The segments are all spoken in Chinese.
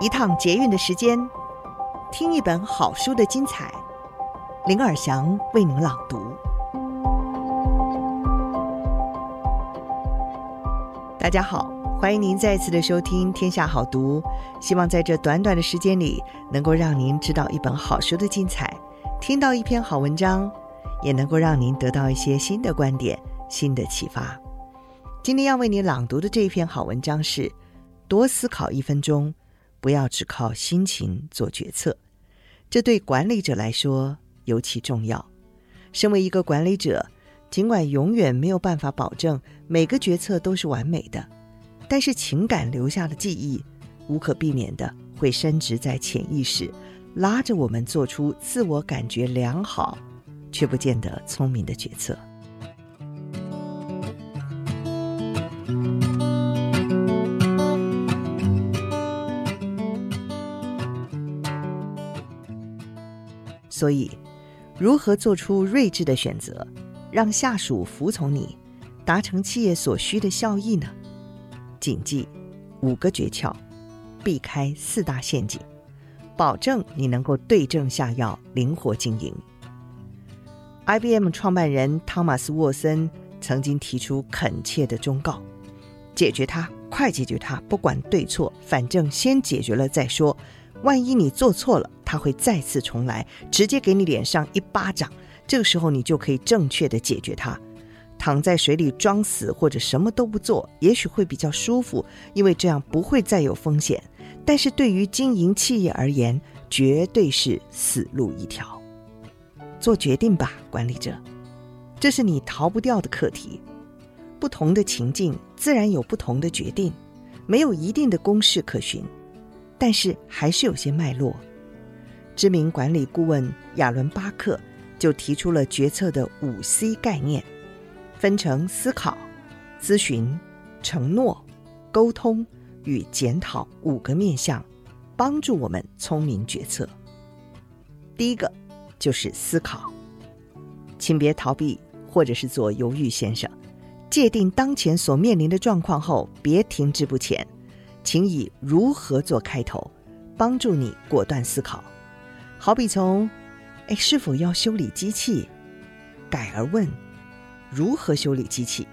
一趟捷运的时间，听一本好书的精彩。林尔祥为您朗读。大家好，欢迎您再次的收听《天下好读》。希望在这短短的时间里，能够让您知道一本好书的精彩，听到一篇好文章，也能够让您得到一些新的观点、新的启发。今天要为你朗读的这一篇好文章是：多思考一分钟。不要只靠心情做决策，这对管理者来说尤其重要。身为一个管理者，尽管永远没有办法保证每个决策都是完美的，但是情感留下的记忆，无可避免的会深植在潜意识，拉着我们做出自我感觉良好却不见得聪明的决策。所以，如何做出睿智的选择，让下属服从你，达成企业所需的效益呢？谨记五个诀窍，避开四大陷阱，保证你能够对症下药，灵活经营。IBM 创办人汤马斯·沃森曾经提出恳切的忠告：解决它，快解决它，不管对错，反正先解决了再说。万一你做错了，他会再次重来，直接给你脸上一巴掌。这个时候，你就可以正确的解决它。躺在水里装死或者什么都不做，也许会比较舒服，因为这样不会再有风险。但是对于经营企业而言，绝对是死路一条。做决定吧，管理者，这是你逃不掉的课题。不同的情境，自然有不同的决定，没有一定的公式可循。但是还是有些脉络。知名管理顾问亚伦·巴克就提出了决策的五 C 概念，分成思考、咨询、承诺、沟通与检讨五个面向，帮助我们聪明决策。第一个就是思考，请别逃避或者是做犹豫先生，界定当前所面临的状况后，别停滞不前。请以如何做开头，帮助你果断思考。好比从“哎，是否要修理机器”，改而问“如何修理机器”。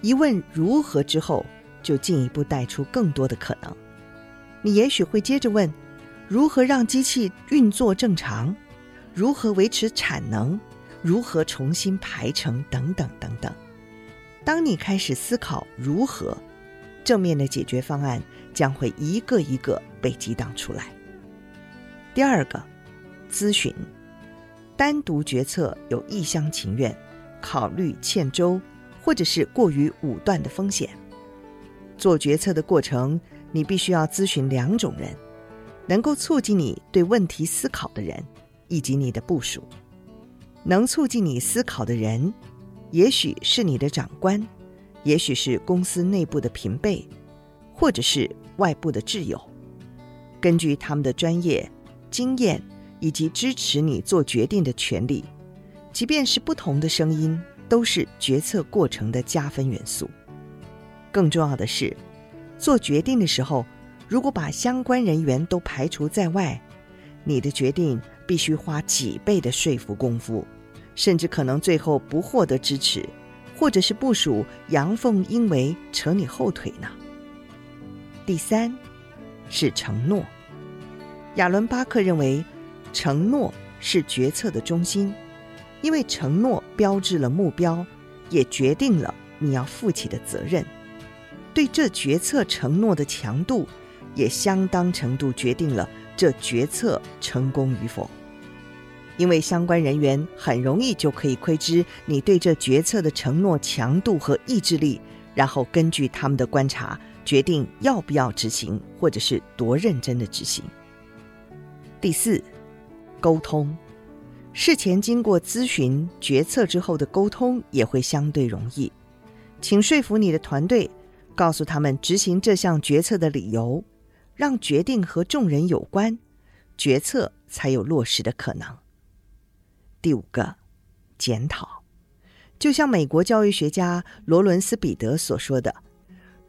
一问如何之后，就进一步带出更多的可能。你也许会接着问：如何让机器运作正常？如何维持产能？如何重新排程？等等等等。当你开始思考如何，正面的解决方案将会一个一个被激荡出来。第二个，咨询，单独决策有一厢情愿、考虑欠周，或者是过于武断的风险。做决策的过程，你必须要咨询两种人：能够促进你对问题思考的人，以及你的部署。能促进你思考的人，也许是你的长官。也许是公司内部的平辈，或者是外部的挚友，根据他们的专业、经验以及支持你做决定的权利，即便是不同的声音，都是决策过程的加分元素。更重要的是，做决定的时候，如果把相关人员都排除在外，你的决定必须花几倍的说服功夫，甚至可能最后不获得支持。或者是部署阳奉阴违，扯你后腿呢？第三是承诺。亚伦·巴克认为，承诺是决策的中心，因为承诺标志了目标，也决定了你要负起的责任。对这决策承诺的强度，也相当程度决定了这决策成功与否。因为相关人员很容易就可以窥知你对这决策的承诺强度和意志力，然后根据他们的观察决定要不要执行，或者是多认真的执行。第四，沟通，事前经过咨询决策之后的沟通也会相对容易，请说服你的团队，告诉他们执行这项决策的理由，让决定和众人有关，决策才有落实的可能。第五个，检讨，就像美国教育学家罗伦斯·彼得所说的：“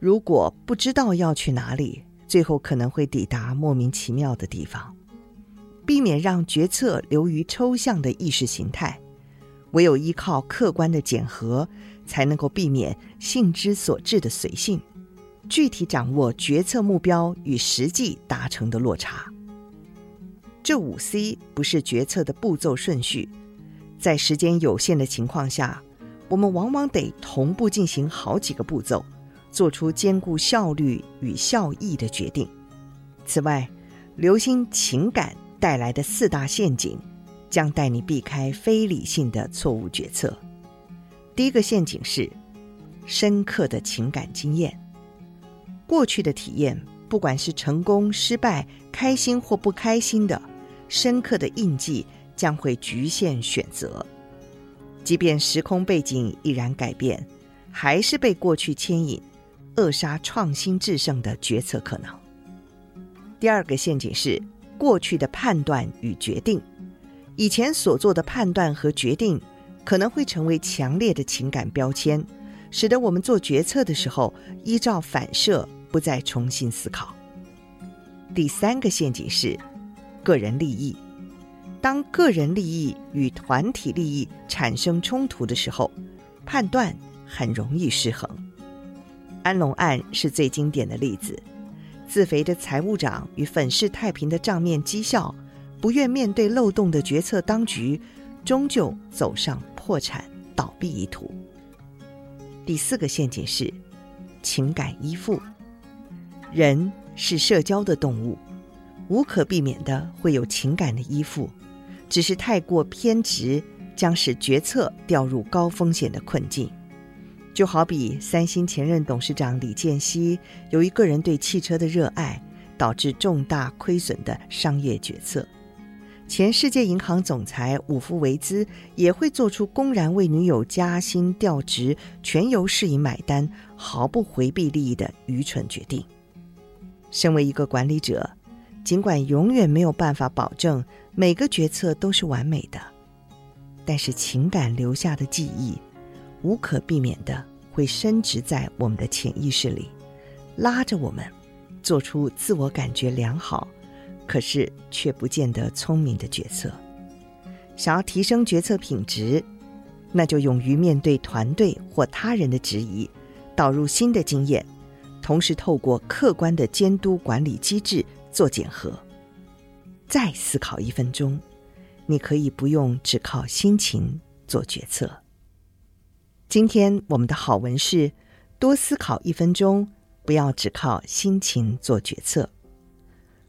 如果不知道要去哪里，最后可能会抵达莫名其妙的地方。避免让决策流于抽象的意识形态，唯有依靠客观的检核，才能够避免性之所至的随性，具体掌握决策目标与实际达成的落差。这五 C 不是决策的步骤顺序，在时间有限的情况下，我们往往得同步进行好几个步骤，做出兼顾效率与效益的决定。此外，留心情感带来的四大陷阱，将带你避开非理性的错误决策。第一个陷阱是深刻的情感经验，过去的体验，不管是成功、失败、开心或不开心的。深刻的印记将会局限选择，即便时空背景已然改变，还是被过去牵引，扼杀创新制胜的决策可能。第二个陷阱是过去的判断与决定，以前所做的判断和决定可能会成为强烈的情感标签，使得我们做决策的时候依照反射，不再重新思考。第三个陷阱是。个人利益，当个人利益与团体利益产生冲突的时候，判断很容易失衡。安龙案是最经典的例子。自肥的财务长与粉饰太平的账面绩效，不愿面对漏洞的决策当局，终究走上破产倒闭一途。第四个陷阱是情感依附。人是社交的动物。无可避免的会有情感的依附，只是太过偏执，将使决策掉入高风险的困境。就好比三星前任董事长李健熙，由于个人对汽车的热爱，导致重大亏损的商业决策。前世界银行总裁伍夫维兹也会做出公然为女友加薪调职，全由市银买单，毫不回避利益的愚蠢决定。身为一个管理者。尽管永远没有办法保证每个决策都是完美的，但是情感留下的记忆，无可避免的会深植在我们的潜意识里，拉着我们做出自我感觉良好，可是却不见得聪明的决策。想要提升决策品质，那就勇于面对团队或他人的质疑，导入新的经验，同时透过客观的监督管理机制。做检核，再思考一分钟，你可以不用只靠心情做决策。今天我们的好文是多思考一分钟，不要只靠心情做决策。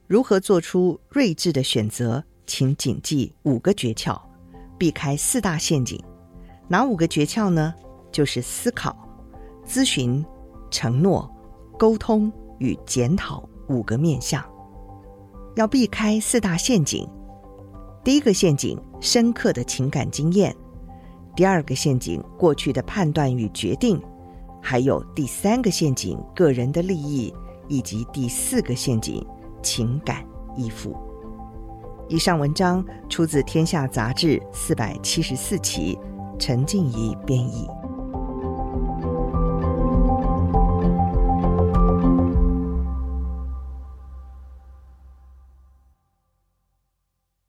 如何做出睿智的选择？请谨记五个诀窍，避开四大陷阱。哪五个诀窍呢？就是思考、咨询、承诺、沟通与检讨五个面向。要避开四大陷阱：第一个陷阱，深刻的情感经验；第二个陷阱，过去的判断与决定；还有第三个陷阱，个人的利益；以及第四个陷阱，情感依附。以上文章出自《天下杂志》四百七十四期，陈静怡编译。